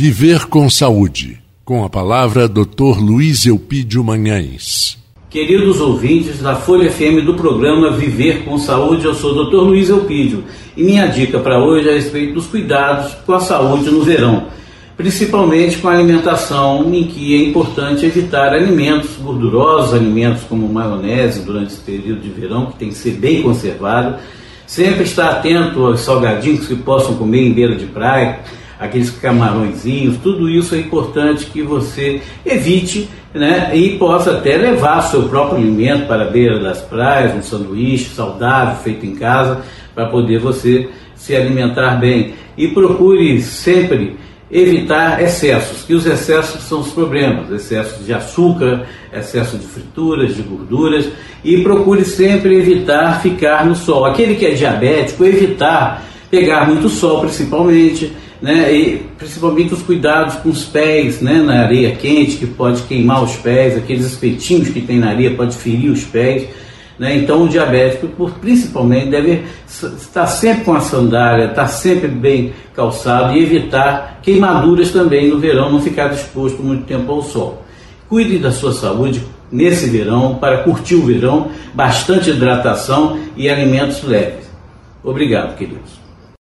Viver com Saúde. Com a palavra, Dr. Luiz Eupídio Manhães. Queridos ouvintes da Folha FM do programa Viver com Saúde, eu sou o Dr. Luiz Eupídio e minha dica para hoje é a respeito dos cuidados com a saúde no verão, principalmente com a alimentação, em que é importante evitar alimentos gordurosos, alimentos como maionese durante esse período de verão, que tem que ser bem conservado, sempre estar atento aos salgadinhos que possam comer em beira de praia, aqueles camarõezinhos, tudo isso é importante que você evite né, e possa até levar seu próprio alimento para a beira das praias, um sanduíche saudável feito em casa, para poder você se alimentar bem. E procure sempre evitar excessos, que os excessos são os problemas, excessos de açúcar, excesso de frituras, de gorduras, e procure sempre evitar ficar no sol. Aquele que é diabético, evitar pegar muito sol principalmente, né? E principalmente os cuidados com os pés, né? Na areia quente que pode queimar os pés, aqueles espetinhos que tem na areia pode ferir os pés. Né? Então o diabético, principalmente, deve estar sempre com a sandália, estar sempre bem calçado e evitar queimaduras também no verão, não ficar exposto muito tempo ao sol. Cuide da sua saúde nesse verão, para curtir o verão, bastante hidratação e alimentos leves. Obrigado, queridos.